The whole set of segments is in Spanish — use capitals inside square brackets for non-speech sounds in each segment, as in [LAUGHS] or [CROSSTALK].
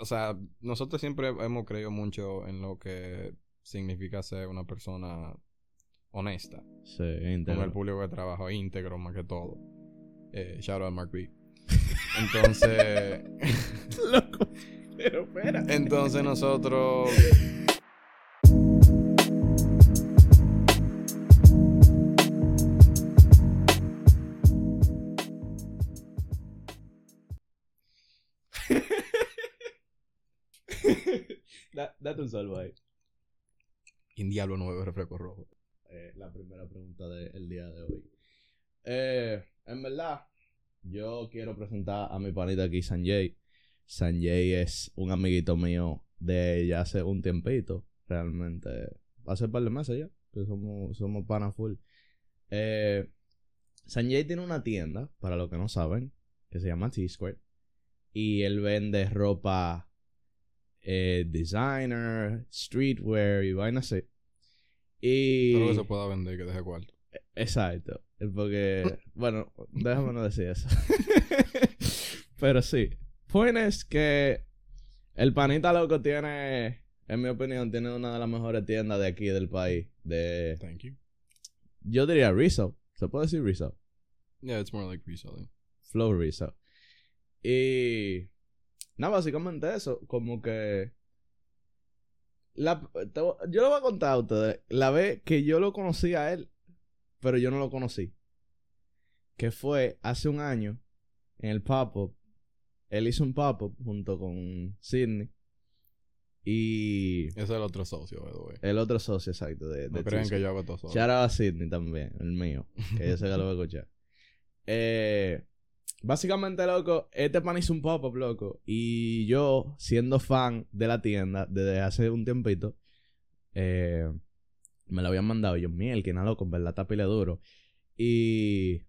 o sea, nosotros siempre hemos creído mucho en lo que significa ser una persona honesta. Sí, Con íntegro. el público que trabajo, íntegro más que todo. Eh, shout out a Mark B. Entonces, [LAUGHS] Loco. Pero espera. entonces nosotros [LAUGHS] date un salvo ahí. en Diablo Nuevo refresco rojo. Eh, la primera pregunta del día de hoy. Eh, en verdad, yo quiero presentar a mi panita aquí, Sanjay. Sanjay es un amiguito mío de ya hace un tiempito. Realmente, hace un par de meses ya, que somos, somos pana full. Eh, Sanjay tiene una tienda, para los que no saben, que se llama T-Square. Y él vende ropa eh, designer, streetwear y vainas así. Y... Todo lo que se pueda vender que deje cuarto. Exacto. Porque, [LAUGHS] bueno, déjame no decir eso. [LAUGHS] Pero sí. Point es que el panita loco tiene, en mi opinión, tiene una de las mejores tiendas de aquí del país. De, Thank you. yo diría resale. ¿Se puede decir resale? Yeah, it's more like reselling. Flow resale. Y... Nada, básicamente eso. Como que... La, te yo le voy a contar a ustedes la vez que yo lo conocí a él, pero yo no lo conocí. Que fue hace un año en el pop-up. Él hizo un pop-up junto con Sidney. Y Ese es el otro socio, by the way. el otro socio exacto de, No de creen Tisco. que yo hago todo solo. Shout out a Sidney también, el mío. Que yo sé que lo voy a escuchar. [LAUGHS] Eh, básicamente, loco, este pan hizo un pop-up, loco. Y yo, siendo fan de la tienda desde hace un tiempito, eh, me lo habían mandado. Y yo, miel, que nada, loco, en verdad, está pile duro. Y.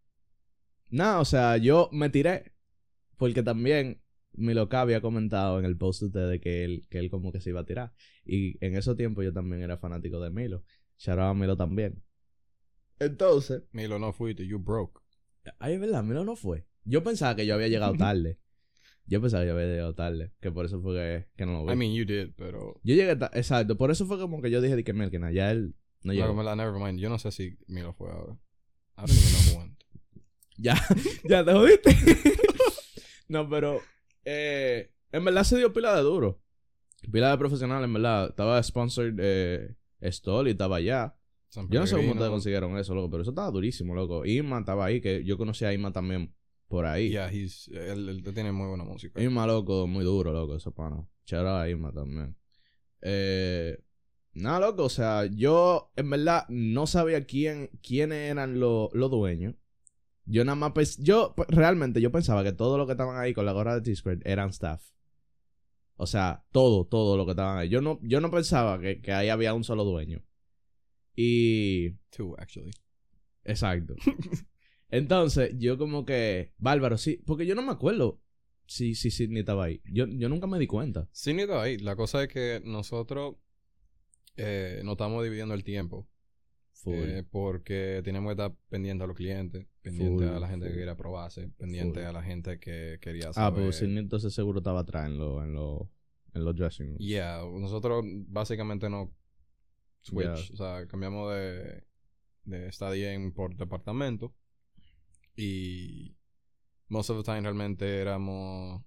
Nada, o sea, yo me tiré. Porque también mi loca había comentado en el post de ustedes que él, que él como que se iba a tirar. Y en esos tiempos yo también era fanático de Milo. Shout out a Milo también. Entonces, Milo, no fuiste, you broke. ay, es verdad, Milo no fue. Yo pensaba que yo había llegado tarde. Yo pensaba que yo había llegado tarde. Que por eso fue que, que no lo vi. I mean, you did, pero... yo llegué tarde, exacto. Por eso fue como que yo dije de que Mel, que nada, ya él no No, llegó. la never mind. Yo no sé si Milo fue ahora. I don't even know who went. [LAUGHS] Ya, ya te jodiste. [LAUGHS] no, pero eh, en verdad se dio pila de duro. Pila de profesional, en verdad. Estaba sponsored eh, Stoll y estaba allá. Yo no sé cómo ustedes consiguieron eso, loco, pero eso estaba durísimo, loco. Ima estaba ahí, que yo conocí a Ima también por ahí. Yeah, he's... Él, él tiene muy buena música. Ima, loco, muy duro, loco, eso pana. Chara a Ima también. Eh, nada, loco, o sea, yo en verdad no sabía quién, quiénes eran los los dueños. Yo nada más, pens- yo realmente yo pensaba que todo lo que estaban ahí con la gorra de T-Squared eran staff. O sea, todo, todo lo que estaban ahí. Yo no, yo no pensaba que, que ahí había un solo dueño. Y Two, actually. Exacto. [LAUGHS] Entonces, yo como que, bárbaro, sí, porque yo no me acuerdo si si Sidney estaba ahí. Yo, yo nunca me di cuenta. Sí, ni estaba ahí. La cosa es que nosotros eh, nos estamos dividiendo el tiempo. Eh, porque tenemos que estar pendiente a los clientes, pendiente Full, a la gente full. que quería probarse, pendiente Full. a la gente que quería ah, saber. pero Sidney entonces seguro estaba atrás en los en lo, en los dressing rooms. Yeah, nosotros básicamente no switch, Yeah. o sea, cambiamos de, de estadía en por departamento y most of the time realmente éramos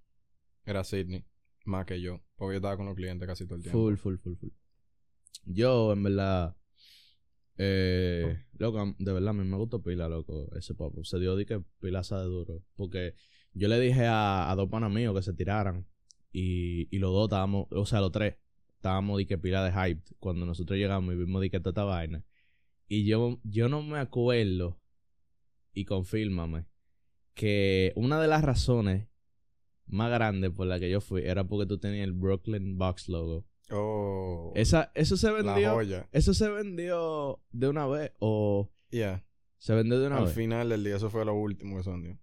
era Sydney más que yo, porque yo estaba con los clientes casi todo el tiempo. Full, full, full, full. Yo, en verdad, eh, loco, am- de verdad, a mí me gustó pila, loco, ese pop. Se dio de que pilaza de duro. Porque yo le dije a, a dos panas míos que se tiraran. Y, y los dos estábamos, o sea, los tres, estábamos de que pila de hype cuando nosotros llegamos y vimos de que toda esta vaina. Y yo, yo no me acuerdo, y confírmame, que una de las razones más grandes por la que yo fui era porque tú tenías el Brooklyn Box logo. Oh, Esa, eso se la vendió. joya. Eso se vendió de una vez o Yeah, se vendió de una al vez. final del día eso fue lo último que se vendió.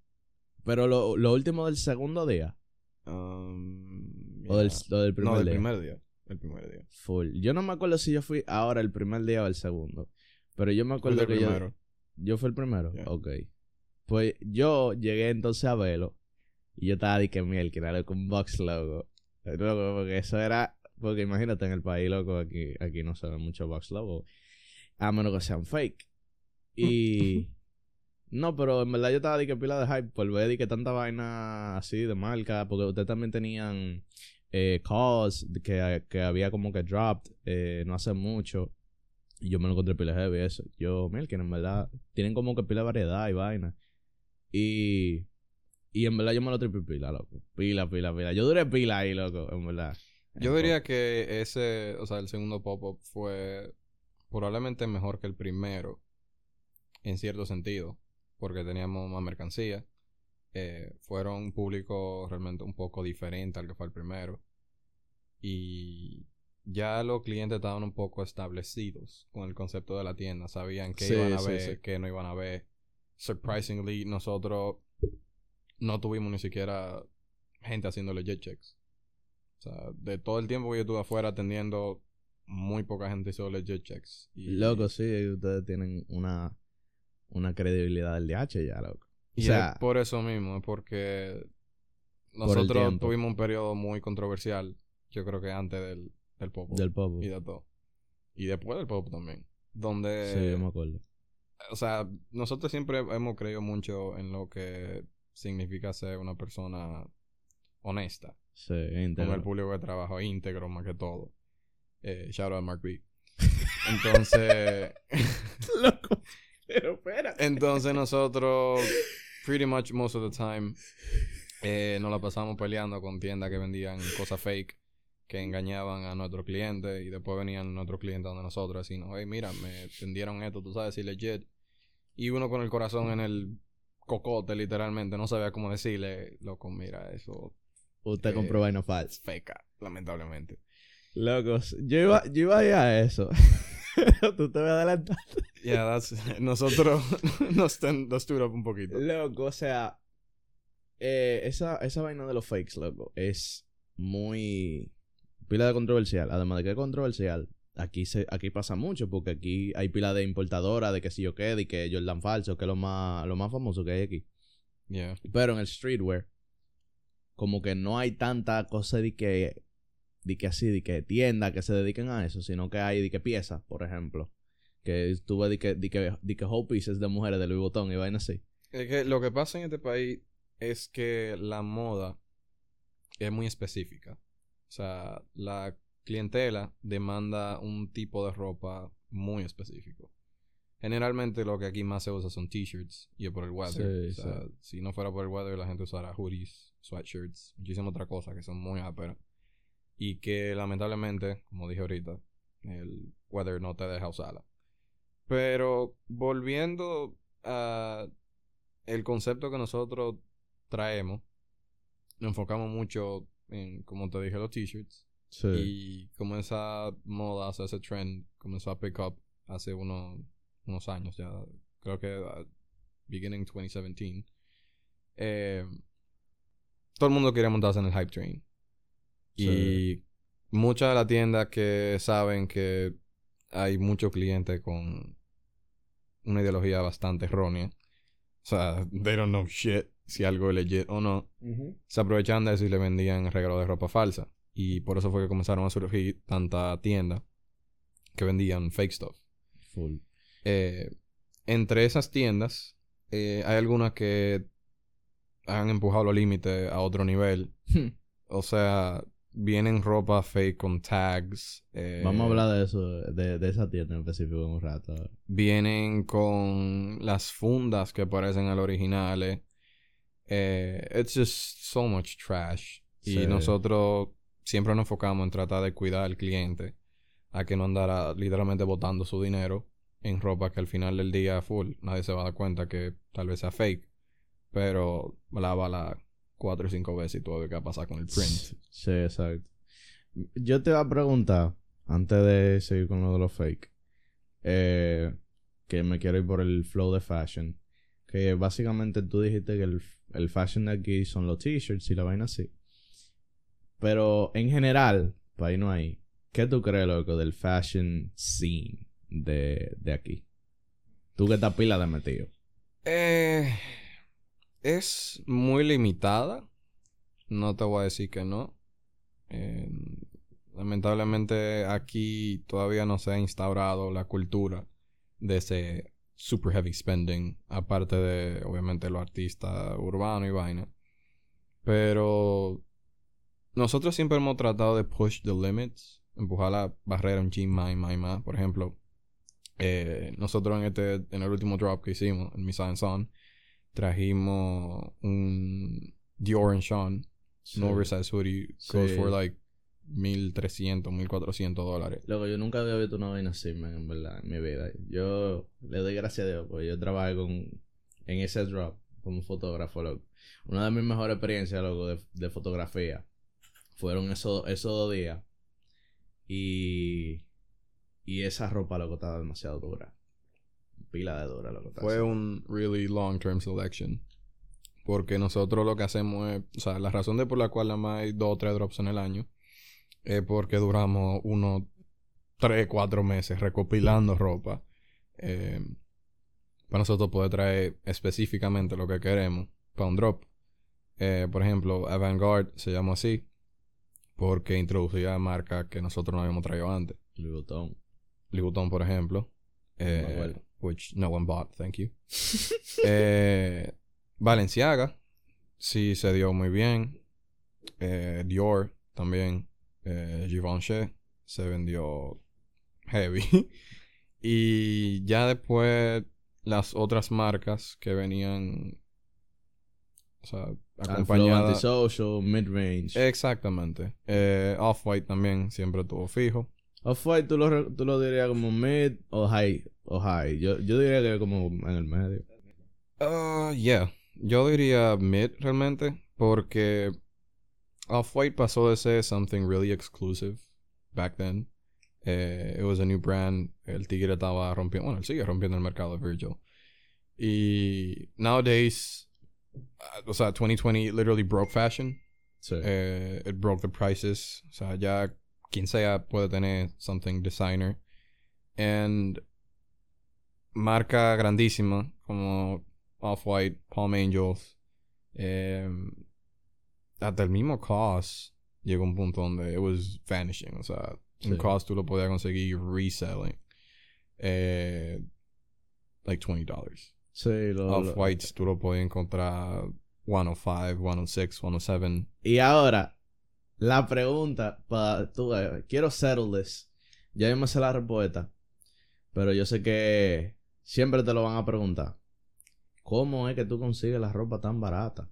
Pero lo, lo último del segundo día Um, o del, o del primer no, del día. primer día. El primer día. Full. Yo no me acuerdo si yo fui ahora el primer día o el segundo. Pero yo me acuerdo el que primero. yo fui el primero. Yeah. Ok. Pues yo llegué entonces a verlo. Y yo estaba de que miel, que era con box logo. Loco, porque eso era. Porque imagínate en el país, loco, aquí, aquí no se ve mucho box logo. A menos que sean fake. Y. [LAUGHS] no, pero en verdad yo estaba de que pila de hype por ver de que tanta vaina así de marca. Porque ustedes también tenían eh, Cause, que, que había como que dropped eh, no hace mucho. Y yo me lo encontré pila heavy eso. Yo, que en verdad, tienen como que pila de variedad y vaina. Y. Y en verdad yo me lo triple pila, loco. Pila, pila, pila. Yo duré pila ahí, loco, en verdad. Yo diría que ese, o sea, el segundo pop-up fue probablemente mejor que el primero, en cierto sentido, porque teníamos más mercancía. Eh, fueron un público realmente un poco diferente al que fue el primero. Y ya los clientes estaban un poco establecidos con el concepto de la tienda. Sabían qué iban a ver, qué no iban a ver. Surprisingly, nosotros no tuvimos ni siquiera gente haciendo legit checks. O sea, de todo el tiempo que yo estuve afuera atendiendo, muy poca gente hizo legit checks. Y, loco, sí, ustedes tienen una, una credibilidad del DH ya, loco. Y o sea, por eso mismo, es porque nosotros tuvimos un periodo muy controversial, yo creo que antes del, del pop. Del pop. Y de todo. Y después del pop también. Donde... Sí, yo me acuerdo. O sea, nosotros siempre hemos creído mucho en lo que significa ser una persona honesta. Sí, íntegro. Con el público de trabajo íntegro más que todo. Eh, shout out a Mark B. [LAUGHS] Entonces. [LAUGHS] Loco. Pero espera. Entonces nosotros, pretty much most of the time, eh, nos la pasamos peleando con tiendas que vendían cosas fake que engañaban a nuestros clientes y después venían nuestros clientes donde nosotros así, no, hey, mira, me vendieron esto, tú sabes, si legit. Y uno con el corazón en el cocote, literalmente. No sabía cómo decirle, loco, mira, eso. Usted compró vaina falsa. Feca, lamentablemente. Locos, yo iba, yo iba a eso. [LAUGHS] Tú te vas a adelantar. Ya, nosotros [LAUGHS] nos, nos un poquito. Loco, o sea, eh, esa, esa vaina de los fakes, loco, es muy pila de controversial. Además de que es controversial, aquí se, aquí pasa mucho, porque aquí hay pila de importadora de que si yo qué, de que Jordan falso, que es lo más, lo más famoso que hay aquí. Pero en el streetwear, como que no hay tanta cosa de que, de que así, de que tiendas que se dediquen a eso, sino que hay de que piezas, por ejemplo. Que tuve de que, de que, de que whole pieces de mujeres de Louis Vuitton y vaina así. Es que lo que pasa en este país es que la moda es muy específica. O sea, la clientela demanda un tipo de ropa muy específico. Generalmente lo que aquí más se usa son t-shirts y es por el weather. o sea, si no fuera por el weather la gente usara hoodies, sweatshirts, muchísimas otras cosas que son muy ásperas. Y que lamentablemente, como dije ahorita, el weather no te deja usarla. Pero volviendo a el concepto que nosotros traemos, nos enfocamos mucho en, como te dije, los t-shirts. Y como esa moda, ese trend comenzó a pick up hace unos años ya. Creo que uh, beginning 2017. Eh, todo el mundo quería montarse en el hype train. Y muchas de las tiendas que saben que hay muchos clientes con una ideología bastante errónea. O sea, they don't know shit si algo es legit o no. Se aprovechan de eso y le vendían regalos de ropa falsa. Y por eso fue que comenzaron a surgir tanta tienda que vendían fake stuff. Full. Eh, entre esas tiendas, eh, hay algunas que han empujado los límites a otro nivel. Hmm. o sea, vienen ropa fake con tags. Eh, Vamos a hablar de eso, de, de, esa tienda en específico un rato. Vienen con las fundas que parecen al original. it's just so much trash. Y nosotros siempre nos enfocamos en tratar de cuidar al cliente a que no andara literalmente botando su dinero en ropa que al final del día full nadie se va a dar cuenta que tal vez sea fake pero la bala cuatro o cinco veces y todo lo que va a pasar con el print sí exacto yo te voy a preguntar antes de seguir con lo de los fake eh, que me quiero ir por el flow de fashion que básicamente tú dijiste que el, el fashion de aquí son los t-shirts y la vaina así pero en general, para no hay. ¿Qué tú crees, loco, del fashion scene de, de aquí? Tú que estás pila de metido. Eh, es muy limitada. No te voy a decir que no. Eh, lamentablemente aquí todavía no se ha instaurado la cultura de ese super heavy spending, aparte de, obviamente, los artistas urbanos y vaina. Pero nosotros siempre hemos tratado de push the limits, empujar la barrera un chin más y más y más. Por ejemplo, eh, nosotros en este, en el último drop que hicimos, en mi Science On, trajimos un Dior and Sean, Sí. un oversized hoodie, goes for like 1300, 1400 dólares. Loco, yo nunca había visto una vaina así, man, en verdad, en mi vida. Yo le doy gracias a Dios, porque yo trabajé con, en ese drop como fotógrafo, loco. Una de mis mejores experiencias, loco, de, de fotografía fueron esos, esos dos días. Y, y esa ropa, loco, estaba demasiado dura. Pila de dura, loco. Fue así. un really long term selection. Porque nosotros lo que hacemos es, o sea, la razón de por la cual nada más hay dos o tres drops en el año es porque duramos unos tres, cuatro meses recopilando ropa. eh, para nosotros poder traer específicamente lo que queremos para un drop. Eh, por ejemplo, Avantgarde se llamó así porque introducía marcas que nosotros no habíamos traído antes. Louis Vuitton. Por ejemplo. Eh, acuerdo. which no one bought, thank you. [LAUGHS] eh, Valenciaga, sí se dio muy bien. Eh, Dior también. Eh, Givenchy se vendió heavy. [LAUGHS] y ya después las otras marcas que venían, o sea, Alflo, acompañadas. Antisocial, Midrange. Exactamente. Eh, Off-White también siempre tuvo fijo. Off-White, ¿tú lo, tú lo dirías como mid o high? O high. Yo, yo diría que como en el medio. Uh, yeah. Yo diría mid realmente. Porque Off-White pasó de ser something really exclusive back then. Eh, it was a new brand. El tigre estaba rompiendo. Bueno, él sigue rompiendo el mercado de Virgil. Y nowadays, o sea, 2020 literally broke fashion. Sí. Eh, it broke the prices. O sea, ya quien sea puede tener something designer. And marca grandísima como Off-White, Palm Angels. eh, hasta el mismo cost llegó a un punto donde it was vanishing. O sea, un Sí. cost tú lo podías conseguir reselling. Eh, like $20. sí, lo- Off-Whites tú lo podías encontrar 105, 106, 107. Y ahora, la pregunta para tú, eh, quiero settle this. Ya yo me sé la respuesta, pero yo sé que siempre te lo van a preguntar. ¿Cómo es que tú consigues la ropa tan barata?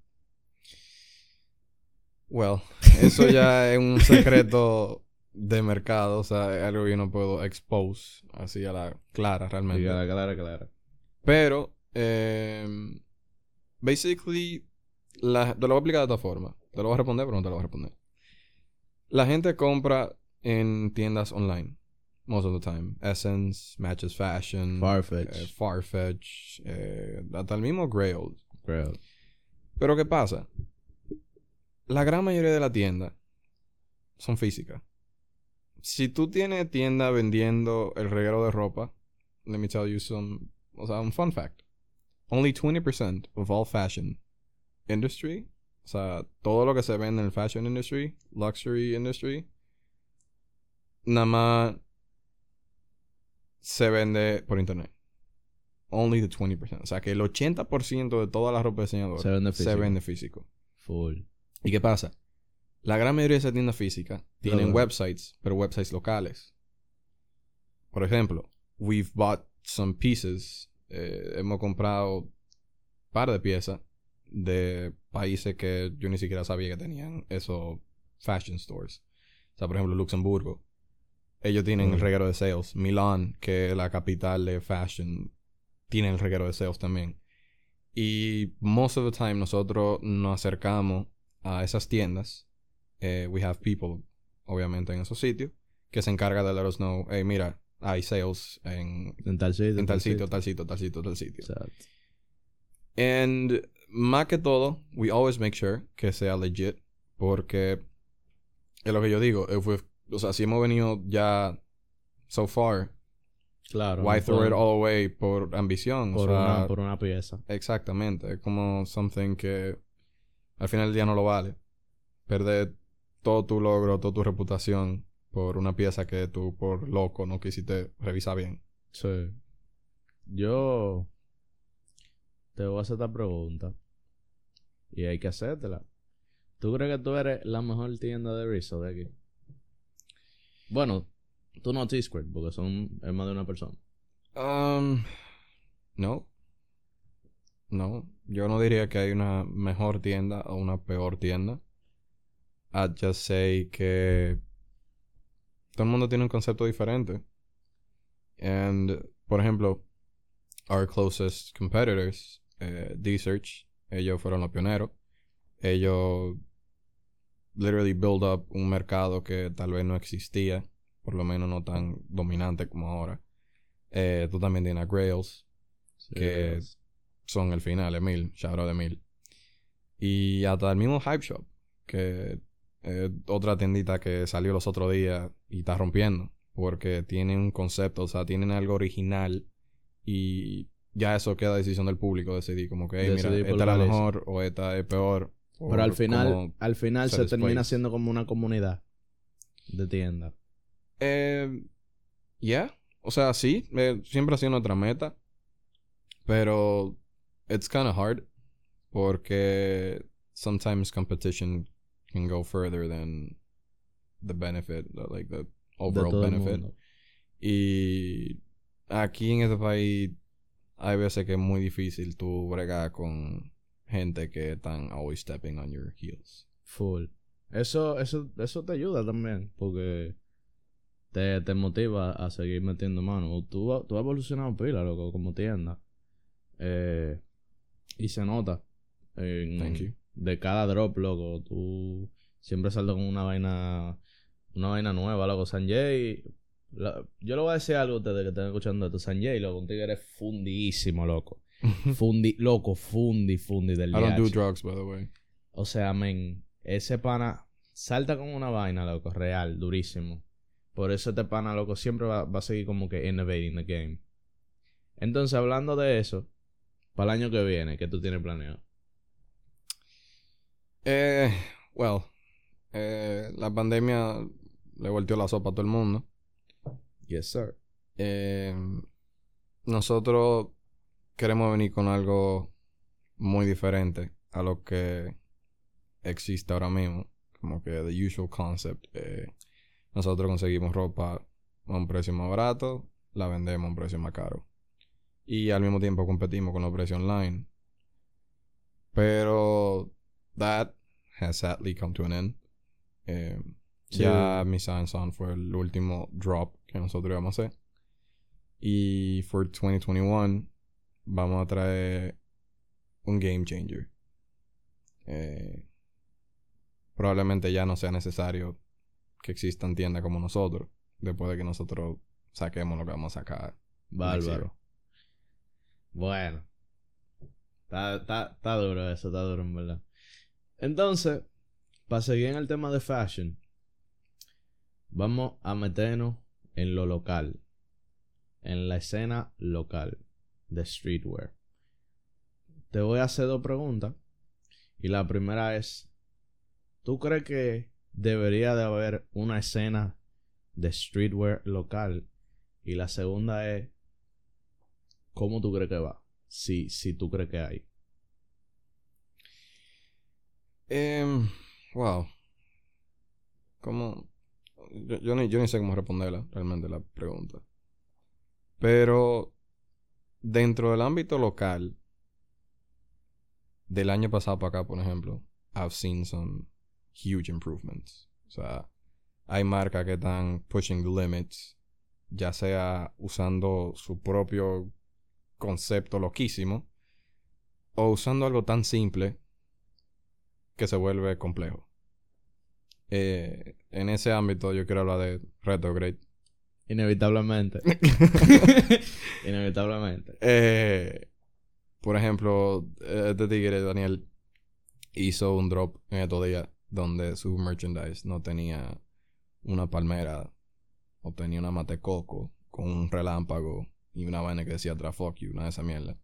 Well, [LAUGHS] eso ya es un secreto de mercado, o sea, es algo que yo no puedo expose así a la clara realmente. Clara, clara, clara. Pero, eh, basically, la, te lo voy a explicar de esta forma. Te lo voy a responder, pero no te lo voy a responder. La gente compra en tiendas online. Most of the time. Essence, Matches Fashion, Farfetch. eh, Farfetch, eh, hasta el mismo Grail. Creo. Pero ¿qué pasa? La gran mayoría de las tiendas son físicas. Si tú tienes tienda vendiendo el reguero de ropa, let me tell you some, o sea, un fun fact. Only 20% of all fashion industry, o sea, todo lo que se vende en el fashion industry, luxury industry, nada más se vende por internet. Only the 20%. O sea, que el 80% de toda la ropa de diseñador Se vende se físico. vende físico. Full. ¿Y qué pasa? La gran mayoría de esas tiendas físicas tienen websites, pero websites locales. Por ejemplo, we've bought some pieces. eh, hemos comprado par de piezas de países que yo ni siquiera sabía que tenían esos fashion stores. O sea, por ejemplo, Luxemburgo. Ellos tienen el reguero de sales. Milán, que es la capital de fashion, tiene el reguero de sales también. Y most of the time nosotros nos acercamos a esas tiendas. Eh, we have people, obviamente, en esos sitios, que se encarga de let us know, hey, mira, hay sales en, En tal sitio. en tal sitio, tal sitio, tal sitio, tal sitio. Exacto. And más que todo, we always make sure que sea legit. Porque es lo que yo digo. If we've- o sea, si hemos venido ya so far, Claro. why throw it all away por ambición? por, o sea, una, por una pieza. exactamente. Es como something que al final del día no lo vale. Perder todo tu logro, toda tu reputación por una pieza que tú por loco no quisiste revisar bien. Sí. Yo te voy a hacer esta pregunta. Y hay que hacértela. ¿Tú crees que tú eres la mejor tienda de Rizzo de aquí? Bueno, tú no T-Squared, porque son es más de una persona. Um, no. No. Yo no diría que hay una mejor tienda o una peor tienda. I'd just say que todo el mundo tiene un concepto diferente. And, por ejemplo, our closest competitors, eh, D-Search, ellos fueron los pioneros. Ellos literally build up un mercado que tal vez no existía, por lo menos no tan dominante como ahora. Eh, tú también tienes a Grails, que son el final, Emil, shout out Emil. Y hasta el mismo Hype Shop, que es otra tiendita que salió los otros días y está rompiendo, porque tienen un concepto, o sea, tienen algo original y ya eso queda decisión del público decidir como que, hey, mira, esta es la mejor o esta es peor. Pero al final, al final se termina siendo como una comunidad de tienda. Eh, yeah. O sea, sí, eh, siempre ha sido nuestra meta. Pero it's kind of hard porque sometimes competition can go further than the benefit, like the overall benefit. Y aquí en este país hay veces que es muy difícil tú bregar con gente que están always stepping on your heels. Full. Eso, eso, eso te ayuda también, porque te, te motiva a seguir metiendo mano. Tú, tú has evolucionado pila, loco, como tienda. Eh, y se nota. en- Thank you. De cada drop, loco. Tú siempre saltas con una vaina, una vaina nueva, loco. Sanjay, la- yo le voy a decir algo a ustedes que están escuchando esto. Sanjay, loco, un tigre fundísimo, loco. [LAUGHS] Fundi, loco, fundi, fundi del I don't do drugs, by the way. O sea, men, ese pana salta con una vaina, loco, real, durísimo. Por eso este pana, loco, siempre va, va a seguir como que innovating the game. Entonces, hablando de eso, para el año que viene, ¿qué tú tienes planeado? Eh, well, eh, la pandemia le volteó la sopa a todo el mundo. Yes, sir. Eh, nosotros queremos venir con algo muy diferente a lo que existe ahora mismo. Como que the usual concept. eh, nosotros conseguimos ropa a un precio más barato, la vendemos a un precio más caro. Y al mismo tiempo competimos con los precios online. Pero that has sadly come to an end. Eh, Sí. Ya mi Science On fue el último drop que nosotros íbamos a hacer. Y for 2021 vamos a traer un game changer. Eh, probablemente ya no sea necesario que existan tiendas como nosotros. Después de que nosotros saquemos lo que vamos a sacar. Bárbaro. Bueno. Está, está, está duro eso, está duro en verdad. Entonces, para seguir en el tema de fashion, vamos a meternos en lo local. En la escena local de streetwear. Te voy a hacer dos preguntas. Y la primera es, ¿tú crees que debería de haber una escena de streetwear local? Y la segunda es, ¿cómo tú crees que va? Si, si tú crees que hay. Em, wow. ¿Cómo? Yo, ni, yo ni sé cómo responderla realmente la pregunta. Pero dentro del ámbito local, del año pasado para acá, por ejemplo, I've seen some huge improvements. O sea, hay marcas que están pushing the limits, ya sea usando su propio concepto loquísimo o usando algo tan simple que se vuelve complejo. Eh, en ese ámbito yo quiero hablar de Retrograde. Inevitablemente. [LAUGHS] Inevitablemente. Eh, por ejemplo, eh, este tigre, Daniel, hizo un drop en estos días donde su merchandise no tenía una palmera o tenía una mate coco con un relámpago y una vaina que decía atrás fuck you, una de esa mierda.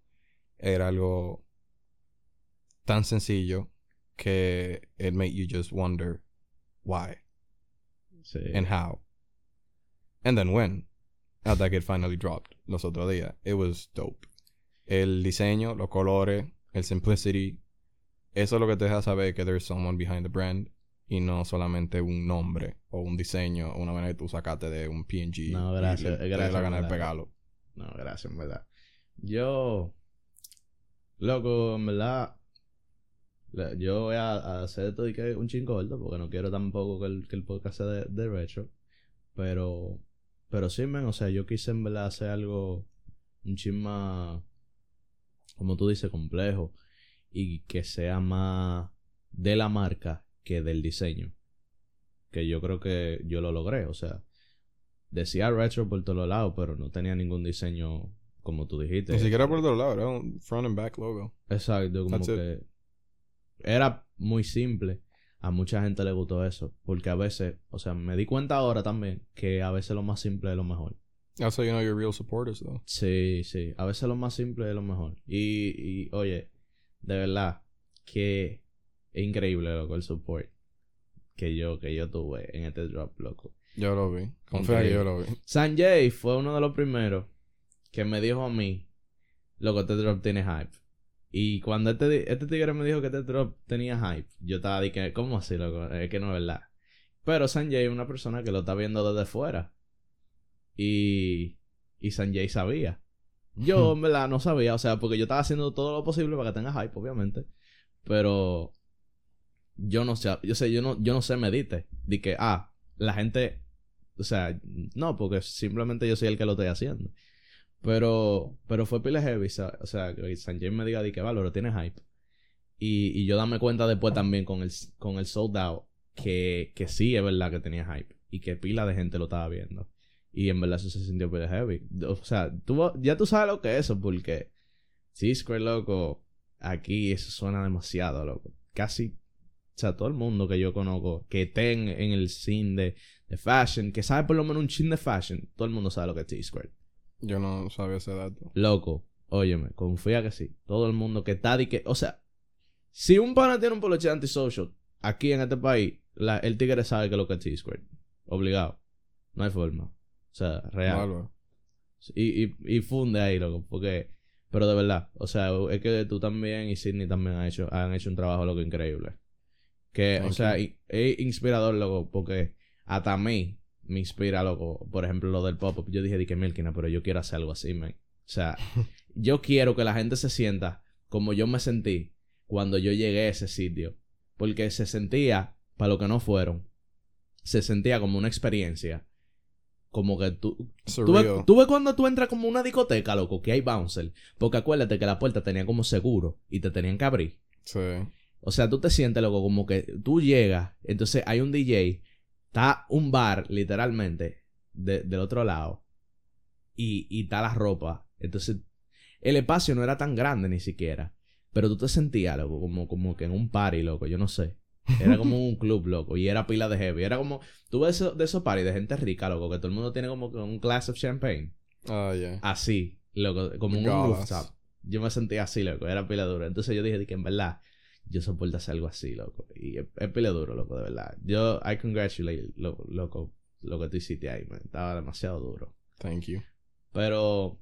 Era algo tan sencillo que it made you just wonder why Sí. and how. And then when? Hasta que it finally dropped los otros días. It was dope. El diseño, los colores, el simplicity. Eso es lo que te deja saber que there's someone behind the brand. Y no solamente un nombre o un diseño o una manera que tú sacaste de un PNG. No, gracias. Y le- te gracias da la gana de en verdad. pegarlo. No, gracias, en verdad. Yo. Loco, en verdad. Yo voy a, hacer esto y que un chingo corto porque no quiero tampoco que el, que el podcast sea de, retro. Pero. Pero sí, men, o sea, yo quise en verdad hacer algo un chin más. Como tú dices, complejo. Y que sea más de la marca que del diseño. Que yo creo que yo lo logré, o sea. Decía retro por todos lados, pero no tenía ningún diseño como tú dijiste. Ni siquiera por otro lado, era un front and back logo. Exacto, como That's it. que era muy simple. A mucha gente le gustó eso, porque a veces, o sea, me di cuenta ahora también que a veces lo más simple es lo mejor. That's how you know you're real supporters, though. Sí, sí, a veces lo más simple es lo mejor. Y, y oye, de verdad que increíble, loco, el support que yo, que yo tuve en este drop, loco. Yo lo vi. Confía que yo lo vi. Sanjay fue uno de los primeros que me dijo a mí, loco, este drop tiene hype. Y cuando este, di- este tigre me dijo que este drop tenía hype, yo estaba de que, ¿cómo así, loco? Es que no es verdad. Pero Sanjay es una persona que lo está viendo desde fuera. Y, y Sanjay sabía. Yo, [LAUGHS] en verdad, no sabía, o sea, porque yo estaba haciendo todo lo posible para que tenga hype, obviamente. Pero yo no sé, yo sé, yo no, yo no sé medite. De que, ah, la gente, o sea, no, porque simplemente yo soy el que lo estoy haciendo. Pero, pero fue pile heavy, o sea, que Sanjay me diga de que valor tiene hype. Y, y yo dame cuenta después también con el, con el sold out que, que sí es verdad que tenía hype. Y que pila de gente lo estaba viendo. Y en verdad eso se sintió pile heavy. O sea, tú, ya tú sabes lo que es eso, porque sí, Square loco, aquí eso suena demasiado, loco. Casi, o sea, todo el mundo que yo conozco que esté en, en el scene de, de fashion, que sabe por lo menos un chin de fashion, todo el mundo sabe lo que es T-Square. Yo no sabía ese dato. Loco, óyeme, confía que sí. Todo el mundo que está y que, o sea, si un pana tiene un poloche antisocial aquí en este país, la- el tigre sabe que es lo que es T-Square. Obligado. No hay forma. O sea, real. Y, y, y funde ahí, loco, porque... Pero de verdad, o sea, es que tú también y Sidney también han hecho, han hecho un trabajo, loco, increíble. Que, o sea, you. es inspirador, loco, porque hasta a mí me inspira, loco. Por ejemplo, lo del pop-up. Yo dije, di que Milkina, pero yo quiero hacer algo así, man. O sea, [LAUGHS] yo quiero que la gente se sienta como yo me sentí cuando yo llegué a ese sitio. Porque se sentía, para los que no fueron, se sentía como una experiencia. Como que tú, Tú ves, Surreal. tú ves cuando tú entras como una discoteca, loco, que hay bouncer. Porque acuérdate que la puerta tenía como seguro y te tenían que abrir. Sí. O sea, tú te sientes, loco, como que tú llegas, entonces hay un DJ, está un bar, literalmente, de- del otro lado, y, y está la ropa. Entonces, el espacio no era tan grande ni siquiera. Pero tú te sentías, loco, como, como que en un party, loco, yo no sé. Era como un club, loco, y era pila de heavy. Era como, tú ves eso- de esos parties de gente rica, loco, que todo el mundo tiene como un glass of champagne. Ah, yeah. Así, loco, como un rooftop. Yo me sentía así, loco, era pila duro. Entonces yo dije que en verdad, yo soporto hacer algo así, loco. Y es, es pila duro, loco, de verdad. Yo, I congratulate, lo- loco, lo que tú hiciste ahí, man. Estaba demasiado duro. Thank you. Pero,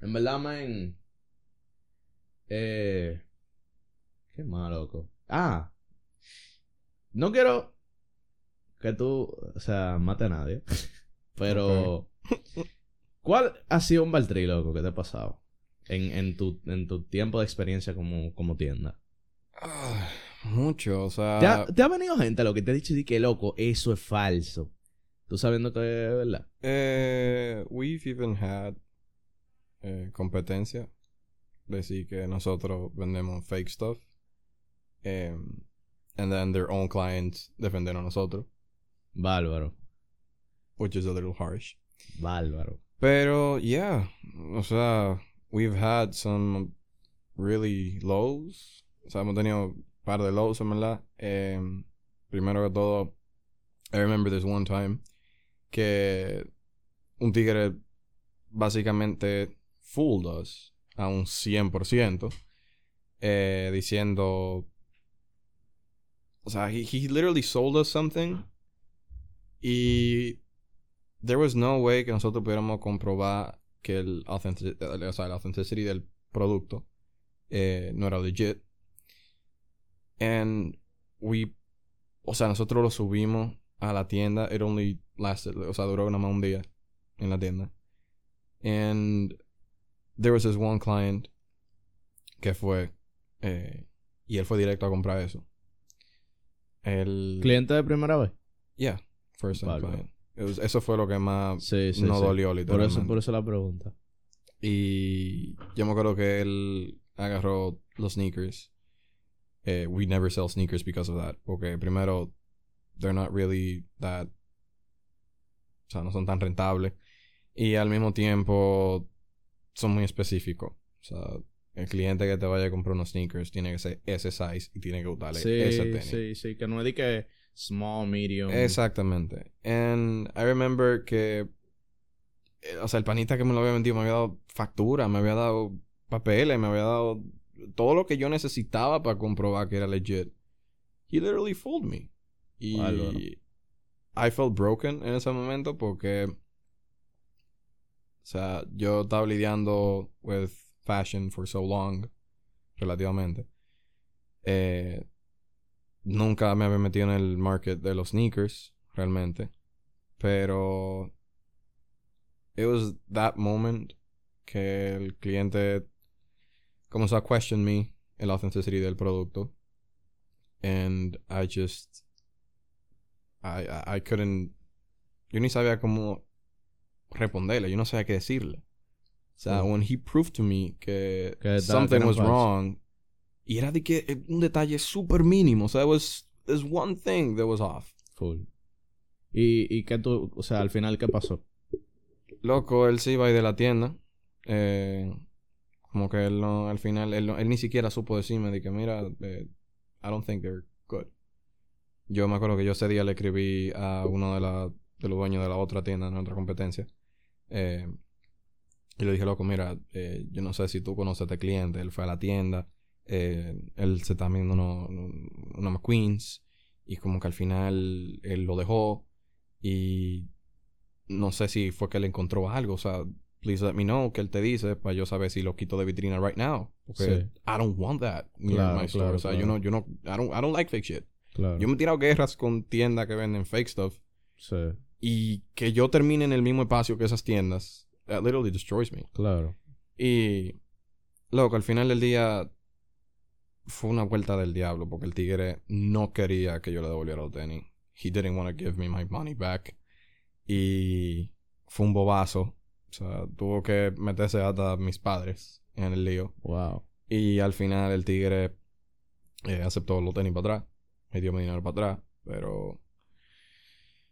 en verdad, man. Eh. Qué más, loco. Ah. No quiero que tú, o sea, mate a nadie. Pero, [LAUGHS] ¿cuál ha sido un Baltri, loco, que te ha pasado? En, en, tu, en tu tiempo de experiencia como, como tienda. Ah, mucho, o sea... ¿Te, ha, te ha venido gente, lo que te ha dicho, de que loco, eso es falso. Tú sabiendo que es verdad. Eh, we've even had eh, competencia. Decir que nosotros vendemos fake stuff. Em, and then their own clients defender a nosotros. Bárbaro. Which is a little harsh. Bárbaro. Pero, yeah. O sea, we've had some really lows. O sea, hemos tenido un par de lows, en verdad. Em, primero que todo, I remember this one time que un tigre básicamente fooled us a un 100%. Eh, diciendo... O sea, he, he literally sold us something. Y there was no way que nosotros pudiéramos comprobar que el authentic, o sea, la authenticity del producto eh, no era legit. And we, o sea, nosotros lo subimos a la tienda. It only lasted, o sea, duró nada más un día en la tienda. And there was this one client que fue, eh, y él fue directo a comprar eso. El... ¿Cliente de primera vez? Yeah, first time client. Was- eso fue lo que más Sí, sí, no sí. dolió, Por literalmente. eso, por eso la pregunta. Y yo me acuerdo que él agarró los sneakers. Eh, we never sell sneakers because of that. Porque primero, they're not really that. O sea, no son tan rentables. Y al mismo tiempo, son muy específicos. O sea, el cliente que te vaya a comprar unos sneakers tiene que ser ese size y tiene que gustarle ese Sí, tenis. sí, sí. Que no es de que small, medium. Exactamente. And I remember que, eh, o sea, el panita que me lo había vendido me había dado factura, me había dado papeles, me había dado todo lo que yo necesitaba para comprobar que era legit. He literally fooled me. Y. I felt broken en ese momento porque, o sea, yo estaba lidiando with fashion for so long, relativamente. Eh, nunca me había metido en el market de los sneakers, realmente. Pero it was that moment que el cliente comenzó a question me el authenticity del producto. And I just I, I, I couldn't yo ni sabía cómo responderle, yo no sabía qué decirle. O sea, Mm. when he proved to me que, Que something was wrong, y era de que eh, un detalle súper mínimo, o sea, it was there's one thing that was off. Full. Y, y que tú, o sea, al final, ¿qué pasó? Loco, él se iba a ir de la tienda. Eh, como que él no, al final, él, no- él ni siquiera supo decirme de mira, eh, I don't think they're good. Yo me acuerdo que yo ese día le escribí a uno de, la, de los dueños de la otra tienda, de otra competencia. Eh, y le dije, loco, mira, eh, yo no sé si tú conoces a este cliente. Él fue a la tienda. eh, él se está viendo unos unos McQueens. Y como que al final él lo dejó. Y no sé si fue que él encontró algo. O sea, please let me know que él te dice para yo saber si lo quito de vitrina right now. Porque Sí. I don't want that near Claro, my store. claro, o sea, claro. yo no, yo no, I don't, I don't like fake shit. Yo me he tirado guerras con tiendas que venden fake stuff. Sí, Y que yo termine en el mismo espacio que esas tiendas, that literally destroys me. claro. Y, loco, al final del día fue una vuelta del diablo porque el tigre no quería que yo le devolviera los tenis. He didn't want to give me my money back. Y fue un bobazo. O sea, tuvo que meterse hasta mis padres en el lío. Wow. Y al final el tigre eh, aceptó los tenis para atrás. Me dio mi dinero para atrás. Pero...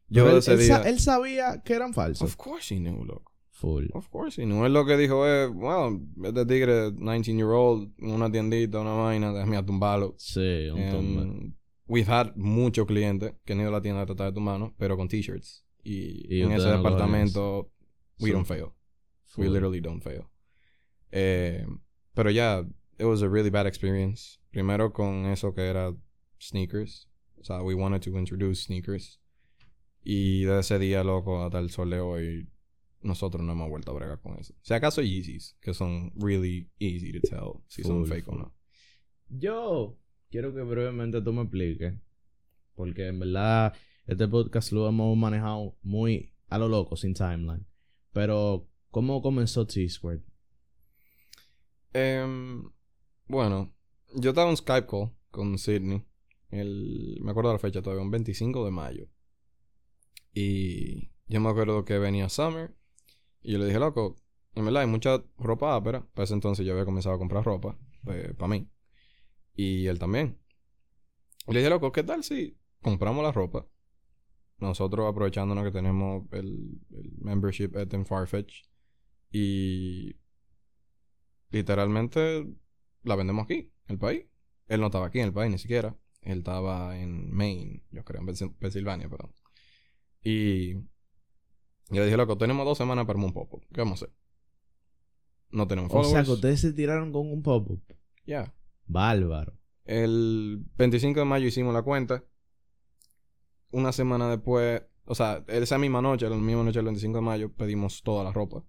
Yo Pero él, ese él sa- día... él sabía que eran falsos. Of course he knew, loco. Full. Of course he knew. Él lo que dijo es, well, este tigre, 19 year old, una tiendita, una vaina, déjame a tumbarlo. Sí, un tumbe. And we've had muchos clientes que han ido a la tienda a tratar de tumbarnos, pero con t-shirts. Y, Y en ese no departamento, we Sí. don't fail. We Full. literally don't fail. Eh, pero ya, it was a really bad experience. Primero con eso que era sneakers. O sea, we wanted to introduce sneakers. Y de ese día, loco, hasta el sol de hoy, nosotros no hemos vuelto a bregar con eso. Si acaso Yeezys, que son really easy to tell si son Full, fake o full. no. Yo quiero que brevemente tú me expliques. Porque en verdad, este podcast lo hemos manejado muy a lo loco, sin timeline. Pero, ¿cómo comenzó T-Squared? Em, bueno, yo estaba en Skype call con Sydney. El, me acuerdo la fecha todavía, un 25 de mayo. Y yo me acuerdo que venía Summer. Y yo le dije, loco, en verdad hay mucha ropa ápera. Para ese entonces yo había comenzado a comprar ropa para mí. Y él también. Y le dije, loco, ¿qué tal si compramos la ropa? Nosotros aprovechándonos que tenemos el, el membership at en Farfetch. Y literalmente la vendemos aquí, en el país. Él no estaba aquí en el país ni siquiera. Él estaba en Maine, yo creo, en Pensil- Pensilvania, perdón. Y yo le dije, loco, tenemos dos semanas para un pop-up. ¿Qué vamos a hacer? No tenemos O sea, followers. que ustedes se tiraron con un pop-up. Ya. Bárbaro. El 25 de mayo hicimos la cuenta. Una semana después O sea, esa misma noche, la misma noche del 25 de mayo, pedimos toda la ropa.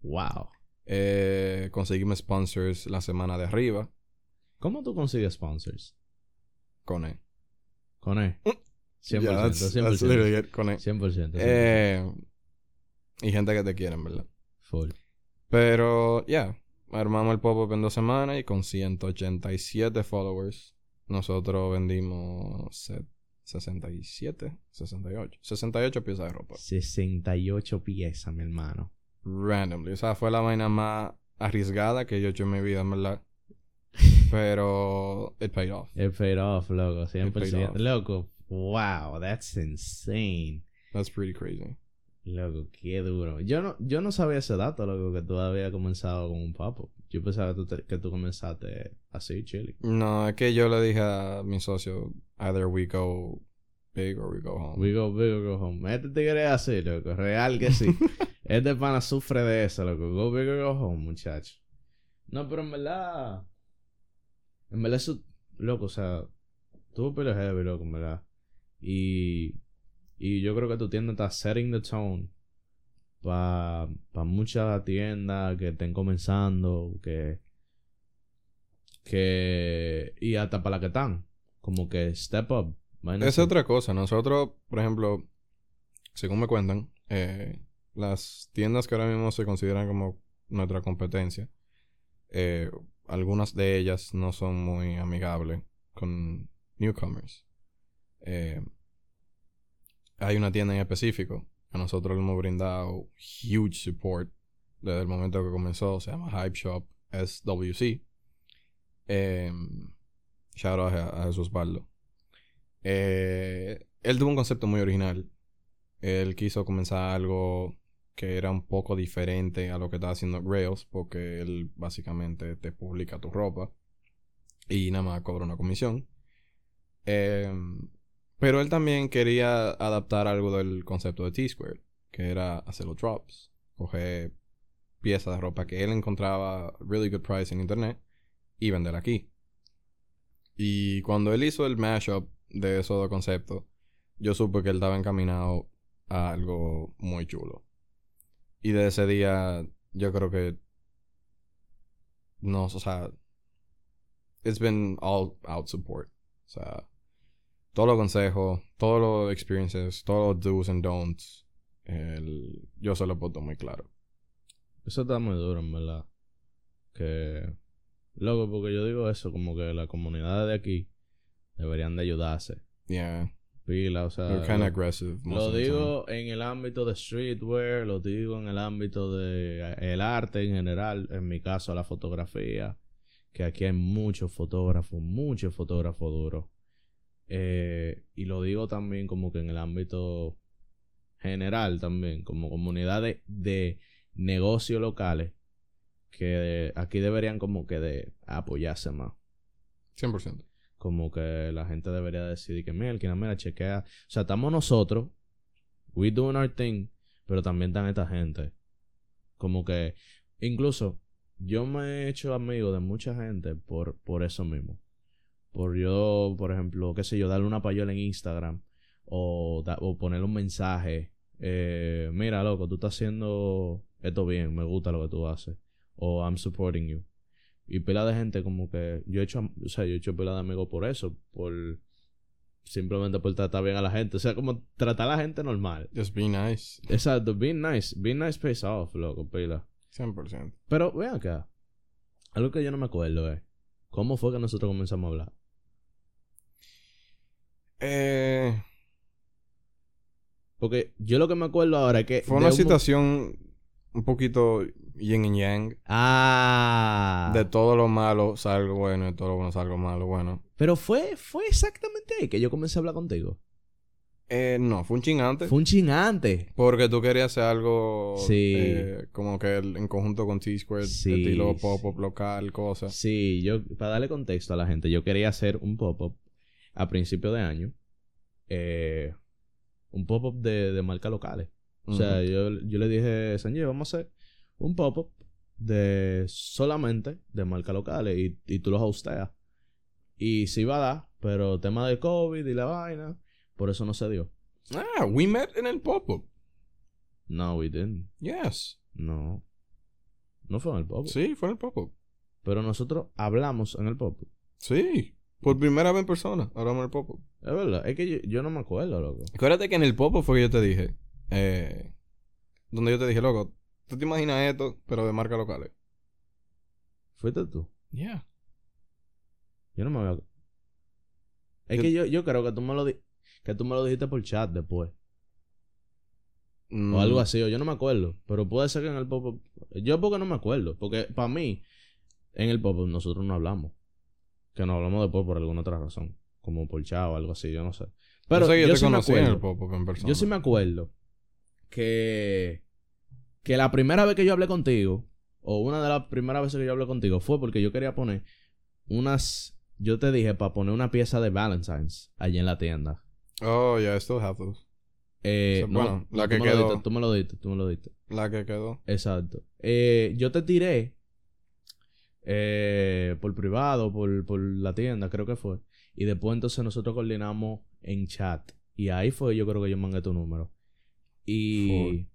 Wow. Eh, conseguimos sponsors la semana de arriba. ¿Cómo tú consigues sponsors? Con él. Con él. 100%. Yeah, that's- that's 100%. literally it, con él. 100%. 100%. Eh, y gente que te quieren, ¿verdad? Full. Pero, ya. Armamos el pop-up en dos semanas y con 187 followers. Nosotros vendimos se- 67, 68. 68 piezas de ropa. 68 piezas, mi hermano. Randomly. O sea, fue la vaina más arriesgada que yo he hecho en mi vida, en verdad. [LAUGHS] Pero, it paid off. It paid off, loco. paid 100%. off. Loco, wow, that's insane. That's pretty crazy. Loco, qué duro. Yo no, yo no sabía ese dato, loco, que tú habías comenzado con un papo. Yo pensaba que tú, te- que tú comenzaste así, chile. No, es que yo le dije a mi socio, either we go big or we go home. We go big or go home. Este tigre es así, loco. Real que sí. [LAUGHS] este pana sufre de eso, loco. Go big or go home, muchacho. No, pero en verdad... En verdad eso... Loco, o sea... Tuvo pelo heavy, loco, en verdad. Y... Y yo creo que tu tienda está setting the tone. Para pa muchas tiendas que estén comenzando. Que... Que... Y hasta para las que están. Como que step up. Es otra cosa. Nosotros, por ejemplo, según me cuentan, eh, las tiendas que ahora mismo se consideran como nuestra competencia, eh, algunas de ellas no son muy amigables con newcomers. Eh, hay una tienda en específico que nosotros le hemos brindado huge support desde el momento que comenzó. Se llama Hype Shop SWC. Eh, shout out a, a Jesús Baldo. Eh, él tuvo un concepto muy original. Él quiso comenzar algo que era un poco diferente a lo que estaba haciendo Rails, porque él básicamente te publica tu ropa y nada más cobra una comisión. Eh, pero él también quería adaptar algo del concepto de T-Squared, que era hacer los drops, coger piezas de ropa que él encontraba really good price en internet y vender aquí. Y cuando él hizo el mashup de esos dos conceptos, yo supe que él estaba encaminado a algo muy chulo. Y de ese día, yo creo que. No, o sea. It's been all out support. O sea. Todos los consejos, todos los experiences, todos los do's and don'ts. el- yo se lo he puesto muy claro. Eso está muy duro, en verdad. Que. Loco, porque yo digo eso, como que las comunidades de aquí deberían de ayudarse. Yeah. Pila, o sea. They're kind of aggressive. most Lo of the time. digo en el ámbito de streetwear, lo digo en el ámbito de eh, el arte en general, en mi caso la fotografía, que aquí hay muchos fotógrafos, muchos fotógrafos duros. Eh, y lo digo también como que en el ámbito general también, como comunidades de negocios locales, que aquí deberían como que de apoyarse más 100%. como que la gente debería decidir que mira, que mira, chequea. O sea, estamos nosotros, we doing our thing, pero también están esta gente. Como que, incluso, yo me he hecho amigo de mucha gente por, por eso mismo. Por yo, por ejemplo, qué sé yo, darle una payola en Instagram o, da- o ponerle un mensaje. eh, mira, loco, tú estás haciendo esto bien, me gusta lo que tú haces. O I'm supporting you. Y pila de gente como que yo he hecho, o sea, yo he hecho pila de amigos por eso, por simplemente por tratar bien a la gente, o sea, como tratar a la gente normal. Just be nice. Exacto, being nice, being nice pays off, loco, pila. 100%. Pero ven acá, algo que yo no me acuerdo es, ¿cómo fue que nosotros comenzamos a hablar? Eh, Porque yo lo que me acuerdo ahora es que... fue una un situación un poquito yin y yang. Ah. De todo lo malo sale algo bueno, de todo lo bueno sale algo malo. Bueno, Pero fue, fue exactamente ahí que yo comencé a hablar contigo. eh, no, fue un chingante. Fue un chin antes. Porque tú querías hacer algo Sí. eh, como que en conjunto con T-Squared, Sí, estilo sí. pop-up local, cosas. Sí, yo, para darle contexto a la gente, yo quería hacer un pop-up a principio de año. eh, un pop-up de, de marcas locales. O sea, yo, yo le dije, Sanjay, vamos a hacer un pop-up de solamente de marcas locales y, y tú los hosteas. Y sí va a dar, pero tema de COVID y la vaina, por eso no se dio. Ah, we met en el pop-up. No, we didn't. Yes. No. No fue en el pop-up. Sí, fue en el pop-up. Pero nosotros hablamos en el pop-up. Sí. Por primera vez en persona, hablamos en el pop-up. Es verdad. Es que yo, yo no me acuerdo, loco. Acuérdate que en el pop-up fue que yo te dije. Eh, donde yo te dije, loco, ¿tú te imaginas esto, pero de marcas locales? ¿Fuiste tú? Yeah. Yo no me veo. Es Yo- que yo, yo creo que tú me lo di que tú me lo dijiste por chat después. Mm, O algo así, o yo no me acuerdo. Pero puede ser que en el pop-up. Yo porque no me acuerdo. Porque para mí, en el pop-up nosotros no hablamos. Que no hablamos después por alguna otra razón. Como por chat o algo así, yo no sé. Pero yo sé yo, yo te sí me conocí en el acuerdo. pop-up en persona. Yo sí me acuerdo que, que la primera vez que yo hablé contigo, o una de las primeras veces que yo hablé contigo, fue porque yo quería poner unas. Yo te dije para poner una pieza de Valentine's allí en la tienda. Oh, yeah, I still have those. Eh, no, bueno, la no, que lo quedó. diste, tú me lo diste, tú me lo diste. La que quedó. Exacto. Eh, yo te tiré eh, por privado, por, por la tienda, creo que fue. Y después entonces nosotros coordinamos en chat. Y ahí fue yo creo que yo mandé tu número. Y...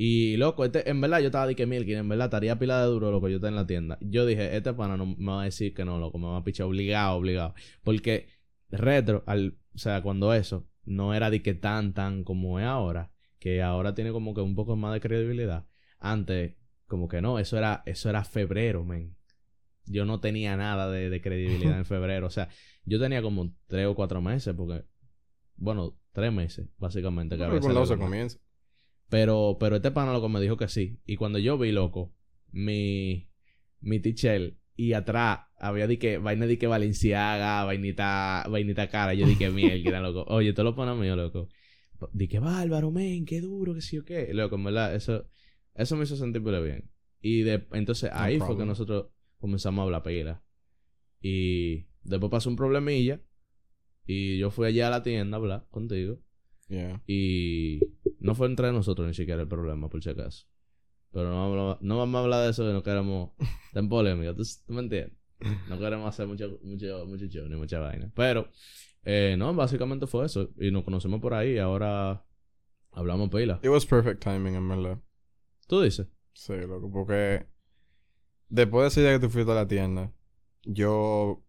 Y loco, este, en verdad yo estaba de que Milky, en verdad estaría pila de duro lo que yo está en la tienda. Yo dije, este pana no me va a decir que no, loco, me va a pichar obligado, obligado. Porque retro, al, o sea, cuando eso, no era de que tan, tan como es ahora, que ahora tiene como que un poco más de credibilidad. Antes, como que no, eso era, eso era febrero, men. Yo no tenía nada de, de credibilidad en febrero. O sea, yo tenía como tres o cuatro meses, porque, bueno, tres meses, básicamente. Que se comienza. Pero, pero este pana loco me dijo que sí. Y cuando yo vi, loco, mi, mi tichel y atrás había di que vaina de que Valenciaga, vainita, vainita cara. Yo dije mierda, [LAUGHS] loco. Oye, tú lo pones mío, loco. Di que bárbaro, men, qué duro, que sí o qué. Loco, en verdad, eso, eso me hizo sentir pile bien. Y de, entonces No ahí fue que nosotros comenzamos a hablar pila. Y después pasó un problemilla. Y yo fui allá a la tienda a hablar contigo. Yeah. Y no fue entre nosotros ni siquiera el problema, por si acaso. Pero no, vamos no vamos a hablar de eso que no queremos [LAUGHS] tan polémica. ¿Tú, tú me entiendes? No queremos hacer mucho, mucho, mucho show ni mucha vaina. Pero, eh, no, básicamente fue eso. Y nos conocemos por ahí y ahora hablamos pila. It was perfect timing, en verdad. ¿Tú dices? Sí, loco, porque después de ese día que tú fuiste a la tienda, yo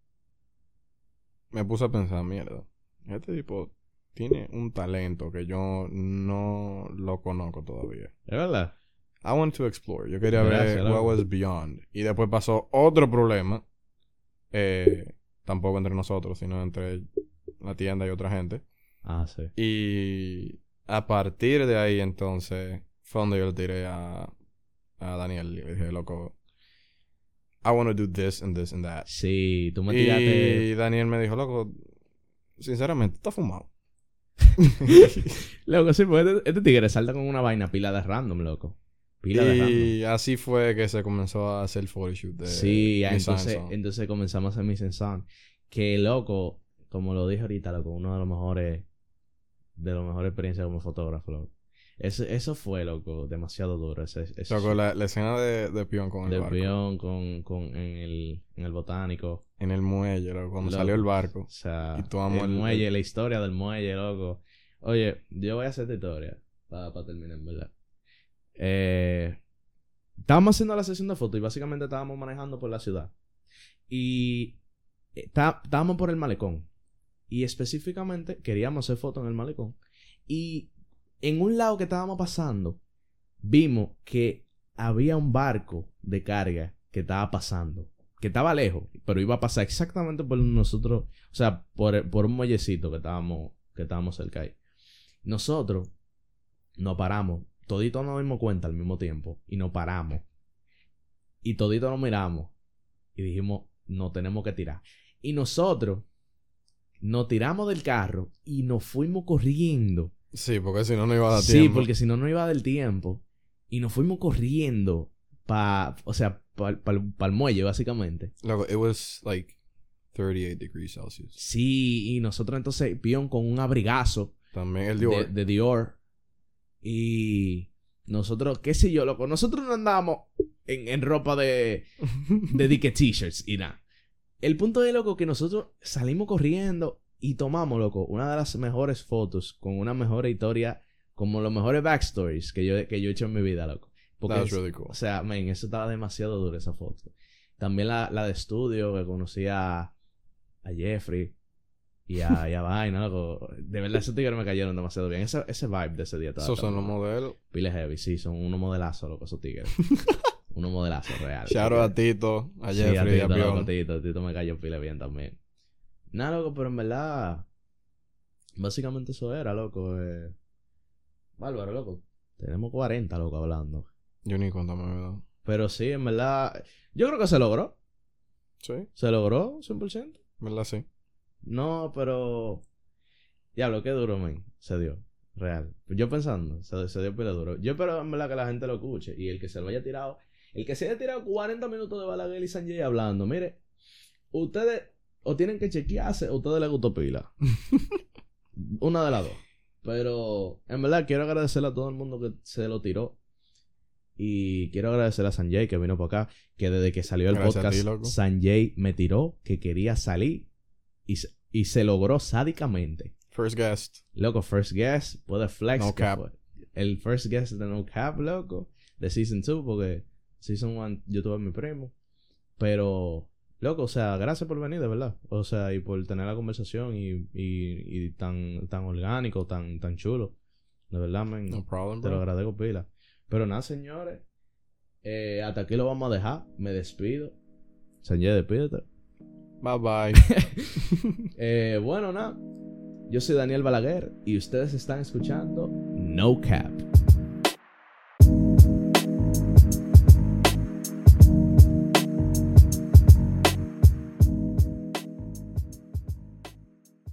me puse a pensar, mierda, este tipo tiene un talento que yo no lo conozco todavía. ¿Es verdad? I want to explore. Yo quería Gracias, ver loco. what was beyond. Y después pasó otro problema. Eh, tampoco entre nosotros, sino entre la tienda y otra gente. Ah, sí. Y a partir de ahí, entonces, fue donde yo le tiré a, a Daniel. Y le dije, loco, I want to do this and this and that. Sí, tú me tiraste... Y Daniel me dijo, loco, sinceramente, está fumado. [LAUGHS] Loco, sí, porque este, este tigre salta con una vaina pila de random, loco. Pila de random. y así fue que se comenzó a hacer el photoshoot de Sí, Miss entonces, Sanson. entonces comenzamos a hacer Miss Son. Que loco, como lo dije ahorita, loco, uno de los mejores, de las mejores experiencias como fotógrafo, loco. Eso, eso fue, loco, demasiado duro. Ese, ese Loco, la, la escena de, de Pion con el de barco. peón con, con, en, el, en el botánico. En el muelle, loco, cuando Loco. salió el barco. O sea, Y el el- muelle, la historia del muelle, loco. Oye, yo voy a hacer esta historia para terminar, en verdad. Eh, estábamos haciendo la sesión de fotos y básicamente estábamos manejando por la ciudad. Y eh, está- estábamos por el malecón. Y específicamente queríamos hacer fotos en el malecón. Y en un lado que estábamos pasando, vimos que había un barco de carga que estaba pasando. Que estaba lejos, pero iba a pasar exactamente por nosotros. O sea, por, por un muellecito que estábamos, que estábamos cerca ahí. Nosotros nos paramos. Toditos nos dimos cuenta al mismo tiempo. Y nos paramos. Y toditos nos miramos. Y dijimos, no tenemos que tirar. Y nosotros nos tiramos del carro y nos fuimos corriendo. Sí, porque si no, no iba a dar Sí, tiempo. porque si no, no iba del tiempo. Y nos fuimos corriendo pa, o sea, para el muelle, básicamente. Loco, it was like 38 degrees Celsius. Sí, y nosotros entonces, Pion con un abrigazo También el de, Dior. de Dior. Y nosotros, qué sé yo, loco. Nosotros no andábamos en, en ropa de, [LAUGHS] de dique t-shirts y nada. El punto es, loco, que nosotros salimos corriendo y tomamos, loco, una de las mejores fotos con una mejor historia, como los mejores backstories que yo, que yo he hecho en mi vida, loco. Porque, That's really cool. o sea, man, eso estaba demasiado duro esa foto. También la, la de estudio, que conocí a, a Jeffrey y a, y a Vaina, loco. De verdad, esos tigres me cayeron demasiado bien. Ese, ese vibe de ese día estaba Esos son los modelos. Piles heavy, sí, son unos modelazos, loco, esos tigres. [LAUGHS] unos modelazos reales. Shout out a Tito, a Sí, Jeffrey, a, Tito, loco. Tito, Tito me cayó pile bien también. Nada, loco, pero en verdad. Básicamente eso era, loco. Eh... Bárbaro, loco. Tenemos 40, loco, hablando. Yo ni cuenta me he dado. Pero sí, en verdad. Yo creo que se logró. Sí, Se logró 100%. ¿verdad? Sí. No, pero. Diablo, qué duro, man. Se dio. Real. Yo pensando, se, se dio pile duro. Yo espero en verdad que la gente lo escuche. Y el que se lo haya tirado. El que se haya tirado 40 minutos de Balaguer y Sanjay hablando. Mire, ustedes o tienen que chequearse o a ustedes les gustó pila. [LAUGHS] Una de las dos. Pero en verdad quiero agradecerle a todo el mundo que se lo tiró. Y quiero agradecerle a Sanjay que vino por acá. Que desde que salió el Gracias podcast, ti. Sanjay me tiró que quería salir. Y se, y se logró sádicamente. First guest. Loco, first guest, puede flex. No cap. fue. El first guest de No Cap, loco. De Season 2, porque Season 1 yo tuve a mi primo. Pero, loco, o sea, gracias por venir, de verdad. O sea, y por tener la conversación y, y, y tan, tan orgánico, tan, tan chulo. De verdad, man. No problem, Te lo agradezco pila. Pero nada, señores. Eh, hasta aquí lo vamos a dejar. Me despido. Sanjay, despídete. Bye bye. [LAUGHS] Eh, bueno, nada. Yo soy Daniel Balaguer y ustedes están escuchando No Cap.